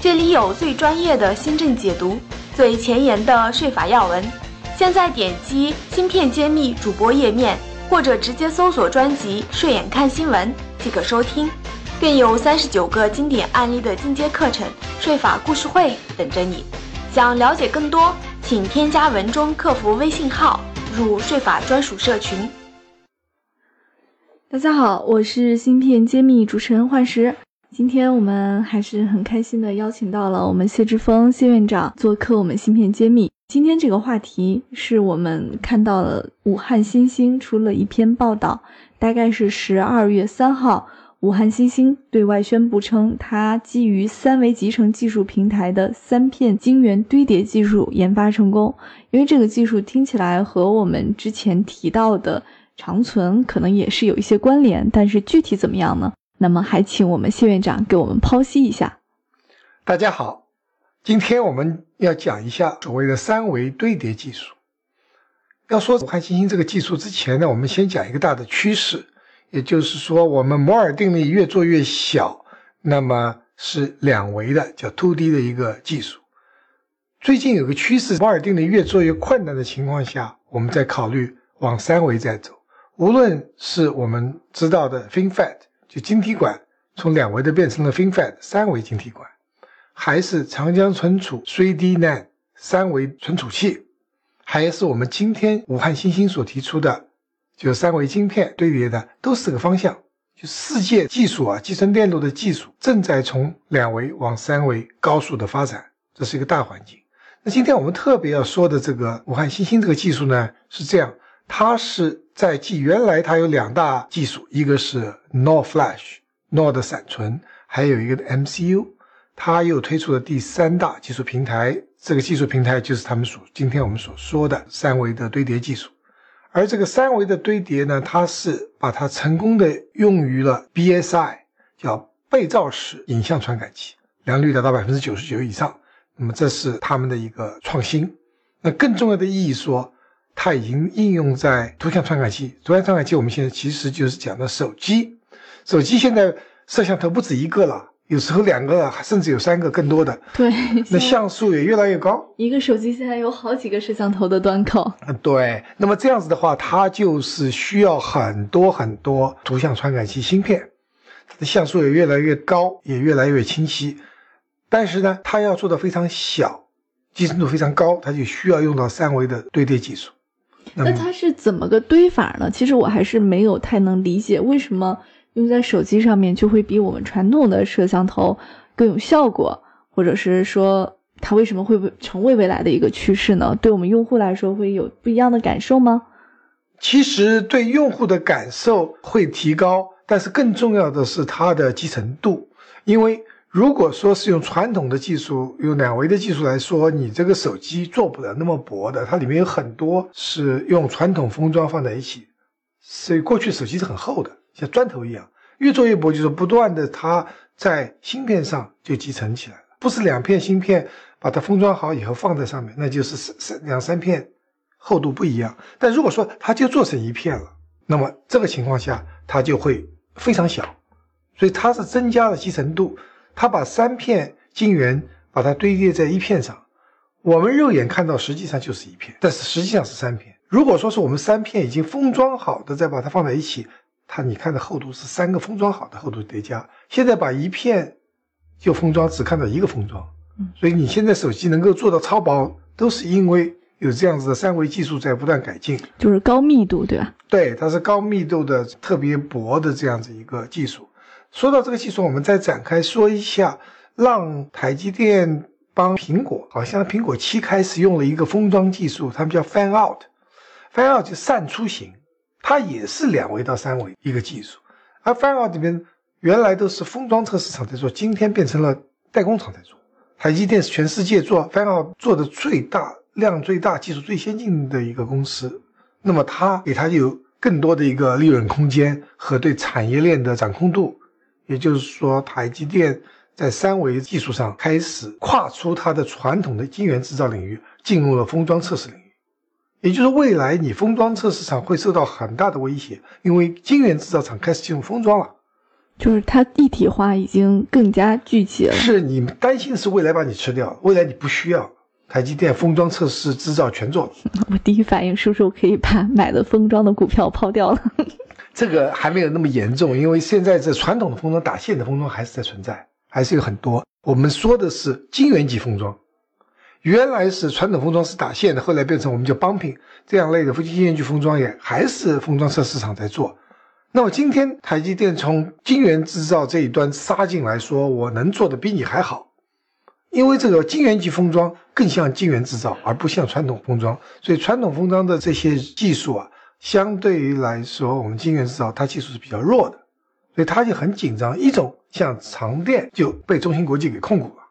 这里有最专业的新政解读，最前沿的税法要闻。现在点击“芯片揭秘”主播页面，或者直接搜索专辑“税眼看新闻”即可收听，更有三十九个经典案例的进阶课程——税法故事会等着你。想了解更多，请添加文中客服微信号，入税法专属社群。大家好，我是芯片揭秘主持人幻石。今天我们还是很开心的，邀请到了我们谢志峰谢院长做客我们芯片揭秘。今天这个话题是我们看到了武汉新星出了一篇报道，大概是十二月三号，武汉新星对外宣布称，它基于三维集成技术平台的三片晶圆堆叠技术研发成功。因为这个技术听起来和我们之前提到的长存可能也是有一些关联，但是具体怎么样呢？那么，还请我们谢院长给我们剖析一下。大家好，今天我们要讲一下所谓的三维堆叠技术。要说武汉新星这个技术之前呢，我们先讲一个大的趋势，也就是说，我们摩尔定律越做越小，那么是两维的，叫 two D 的一个技术。最近有个趋势，摩尔定律越做越困难的情况下，我们在考虑往三维再走。无论是我们知道的 FinFET。就晶体管从两维的变成了 FinFET 三维晶体管，还是长江存储 3D NAND 三维存储器，还是我们今天武汉新星所提出的，就三维晶片堆叠的，都是个方向。就世界技术啊，集成电路的技术正在从两维往三维高速的发展，这是一个大环境。那今天我们特别要说的这个武汉新星这个技术呢，是这样。它是在继原来它有两大技术，一个是 NOR Flash，NOR 的闪存，还有一个 MCU，它又推出了第三大技术平台。这个技术平台就是他们所今天我们所说的三维的堆叠技术。而这个三维的堆叠呢，它是把它成功的用于了 BSI，叫背照式影像传感器，良率达到百分之九十九以上。那么这是他们的一个创新。那更重要的意义说。它已经应用在图像传感器。图像传感器，我们现在其实就是讲的手机。手机现在摄像头不止一个了，有时候两个，甚至有三个更多的。对，那像素也越来越高。一个手机现在有好几个摄像头的端口。嗯，对。那么这样子的话，它就是需要很多很多图像传感器芯片，它的像素也越来越高，也越来越清晰。但是呢，它要做的非常小，集成度非常高，它就需要用到三维的堆叠技术。那它是怎么个堆法呢？其实我还是没有太能理解，为什么用在手机上面就会比我们传统的摄像头更有效果，或者是说它为什么会成为未来的一个趋势呢？对我们用户来说会有不一样的感受吗？其实对用户的感受会提高，但是更重要的是它的集成度，因为。如果说是用传统的技术，用两维的技术来说，你这个手机做不了那么薄的，它里面有很多是用传统封装放在一起，所以过去手机是很厚的，像砖头一样，越做越薄，就是不断的它在芯片上就集成起来了，不是两片芯片把它封装好以后放在上面，那就是三三两三片厚度不一样。但如果说它就做成一片了，那么这个情况下它就会非常小，所以它是增加了集成度。它把三片晶圆把它堆叠在一片上，我们肉眼看到实际上就是一片，但是实际上是三片。如果说是我们三片已经封装好的，再把它放在一起，它你看的厚度是三个封装好的厚度叠加。现在把一片就封装，只看到一个封装，所以你现在手机能够做到超薄，都是因为有这样子的三维技术在不断改进，就是高密度，对吧？对，它是高密度的特别薄的这样子一个技术。说到这个技术，我们再展开说一下，让台积电帮苹果，好像苹果七开始用了一个封装技术，他们叫 fan out，fan out 就散出型，它也是两维到三维一个技术。而 fan out 里面原来都是封装测试厂在做，今天变成了代工厂在做。台积电是全世界做 Fan Out 做的最大、量最大、技术最先进的一个公司，那么它给它有更多的一个利润空间和对产业链的掌控度。也就是说，台积电在三维技术上开始跨出它的传统的晶圆制造领域，进入了封装测试领域。也就是未来你封装测试场会受到很大的威胁，因为晶圆制造厂开始进入封装了。就是它一体化已经更加聚集了。是你担心的是未来把你吃掉，未来你不需要台积电封装测试制造全做了。我第一反应是不是我可以把买的封装的股票抛掉了？这个还没有那么严重，因为现在这传统的封装打线的封装还是在存在，还是有很多。我们说的是晶圆级封装，原来是传统封装是打线的，后来变成我们叫 bumping 这样类的晶圆级封装也还是封装测试厂在做。那么今天台积电从晶圆制造这一端杀进来说，我能做的比你还好，因为这个晶圆级封装更像晶圆制造，而不像传统封装，所以传统封装的这些技术啊。相对于来说，我们晶圆制造它技术是比较弱的，所以它就很紧张。一种像长电就被中芯国际给控股了，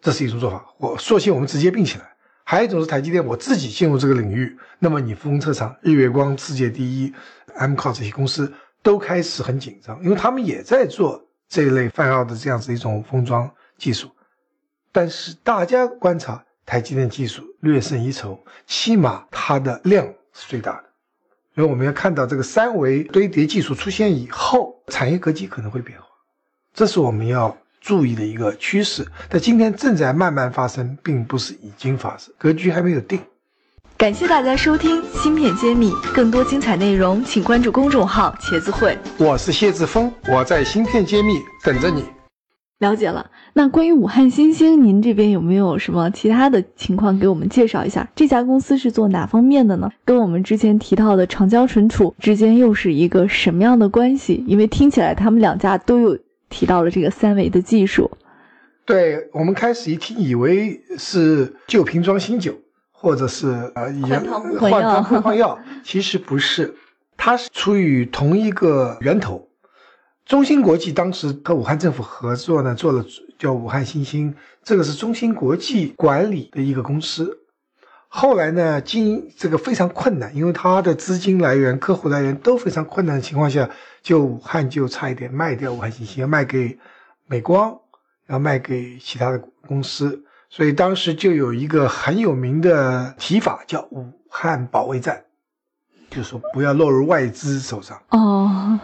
这是一种做法。我索性我们直接并起来。还有一种是台积电我自己进入这个领域，那么你封测厂日月光世界第一，M c o 这些公司都开始很紧张，因为他们也在做这一类泛奥的这样子一种封装技术。但是大家观察台积电技术略胜一筹，起码它的量是最大的。所以我们要看到这个三维堆叠技术出现以后，产业格局可能会变化，这是我们要注意的一个趋势。但今天正在慢慢发生，并不是已经发生，格局还没有定。感谢大家收听《芯片揭秘》，更多精彩内容，请关注公众号“茄子会”。我是谢志峰，我在《芯片揭秘》等着你。了解了，那关于武汉新星，您这边有没有什么其他的情况给我们介绍一下？这家公司是做哪方面的呢？跟我们之前提到的长江存储之间又是一个什么样的关系？因为听起来他们两家都有提到了这个三维的技术。对我们开始一听，以为是旧瓶装新酒，或者是呃换汤换药，换药，其实不是，它是出于同一个源头。中芯国际当时和武汉政府合作呢，做了叫武汉新星，这个是中芯国际管理的一个公司。后来呢，经这个非常困难，因为它的资金来源、客户来源都非常困难的情况下，就武汉就差一点卖掉武汉新星，要卖给美光，要卖给其他的公司。所以当时就有一个很有名的提法，叫武汉保卫战，就是说不要落入外资手上。哦。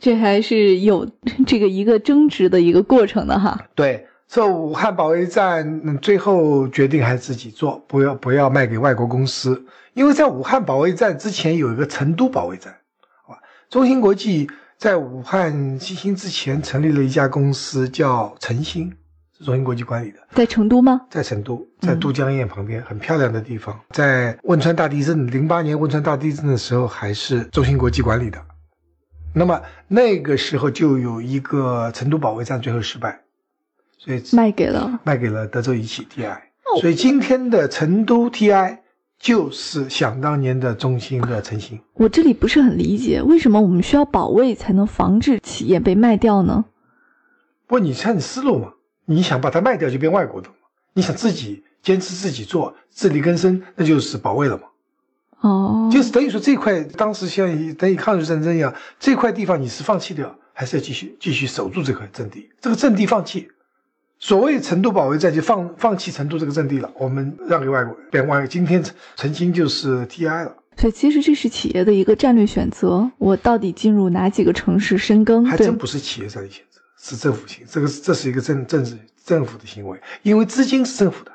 这还是有 这个一个争执的一个过程的哈。对，这武汉保卫战最后决定还是自己做，不要不要卖给外国公司。因为在武汉保卫战之前有一个成都保卫战，好吧？中芯国际在武汉新星之前成立了一家公司叫晨芯，是中芯国际管理的，在成都吗？在成都，在都江堰旁边，很漂亮的地方。在汶川大地震，零八年汶川大地震的时候，还是中芯国际管理的。那么那个时候就有一个成都保卫战最后失败，所以卖给了卖给了德州仪器 TI，所以今天的成都 TI 就是想当年的中兴的成型。我这里不是很理解，为什么我们需要保卫才能防止企业被卖掉呢？不，你看你思路嘛，你想把它卖掉就变外国的嘛，你想自己坚持自己做自力更生，那就是保卫了嘛。哦，就是等于说这块当时像等于抗日战争一样，这块地方你是放弃掉，还是要继续继续守住这块阵地？这个阵地放弃，所谓成都保卫战就放放弃成都这个阵地了，我们让给外国变外。今天曾经就是 TI 了，所以其实这是企业的一个战略选择，我到底进入哪几个城市深耕？还真不是企业战略选择，是政府行，这个这是一个政政治政府的行为，因为资金是政府的，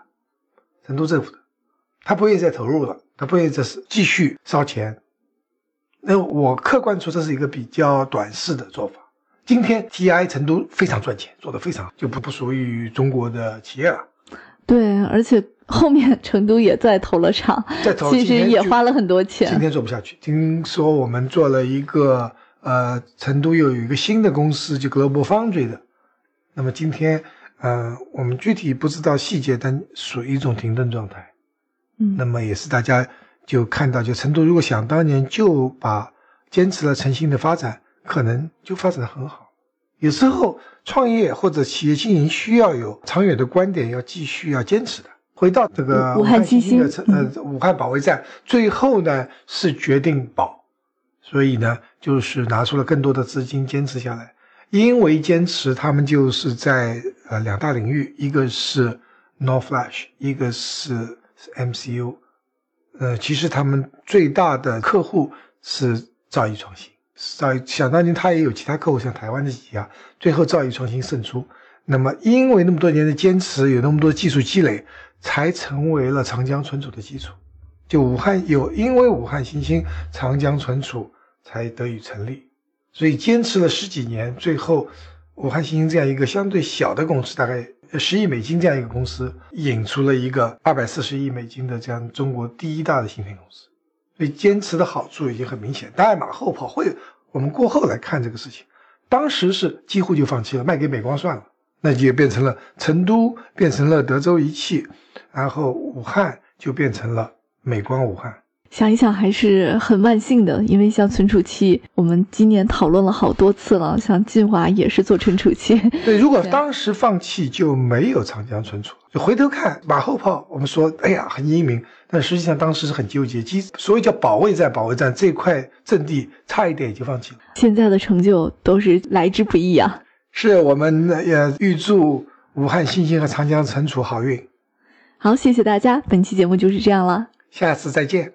成都政府的，他不愿意再投入了。他不愿意这是继续烧钱，那我客观说这是一个比较短视的做法。今天 TI 成都非常赚钱，做得非常就不不属于中国的企业了。对，而且后面成都也在投了厂，在投，其实也花了很多钱。今天做不下去，听说我们做了一个呃，成都又有一个新的公司，就 Global Foundry 的。那么今天呃，我们具体不知道细节，但属于一种停顿状态。嗯，那么也是大家就看到，就成都如果想当年就把坚持了诚信的发展，可能就发展的很好。有时候创业或者企业经营需要有长远的观点，要继续要坚持的。回到这个武汉基金的呃武汉保卫战，最后呢是决定保，所以呢就是拿出了更多的资金坚持下来。因为坚持，他们就是在呃两大领域，一个是 Nor Flash，一个是 MCU。呃，其实他们最大的客户是兆易创新。兆想当年他也有其他客户，像台湾的几家，最后兆易创新胜出。那么因为那么多年的坚持，有那么多技术积累。才成为了长江存储的基础。就武汉有，因为武汉新兴，长江存储才得以成立。所以坚持了十几年，最后武汉新兴这样一个相对小的公司，大概十亿美金这样一个公司，引出了一个二百四十亿美金的这样中国第一大的芯片公司。所以坚持的好处已经很明显。当然马后炮会，我们过后来看这个事情，当时是几乎就放弃了，卖给美光算了。那就变成了成都，变成了德州仪器，然后武汉就变成了美光武汉。想一想还是很万幸的，因为像存储器，我们今年讨论了好多次了。像晋华也是做存储器。对，如果当时放弃，就没有长江存储。就回头看马后炮，我们说，哎呀，很英明，但实际上当时是很纠结。其实，所以叫保卫战，保卫战这块阵地差一点就放弃了。现在的成就都是来之不易啊。是我们也预祝武汉新兴和长江存储好运。好，谢谢大家，本期节目就是这样了，下次再见。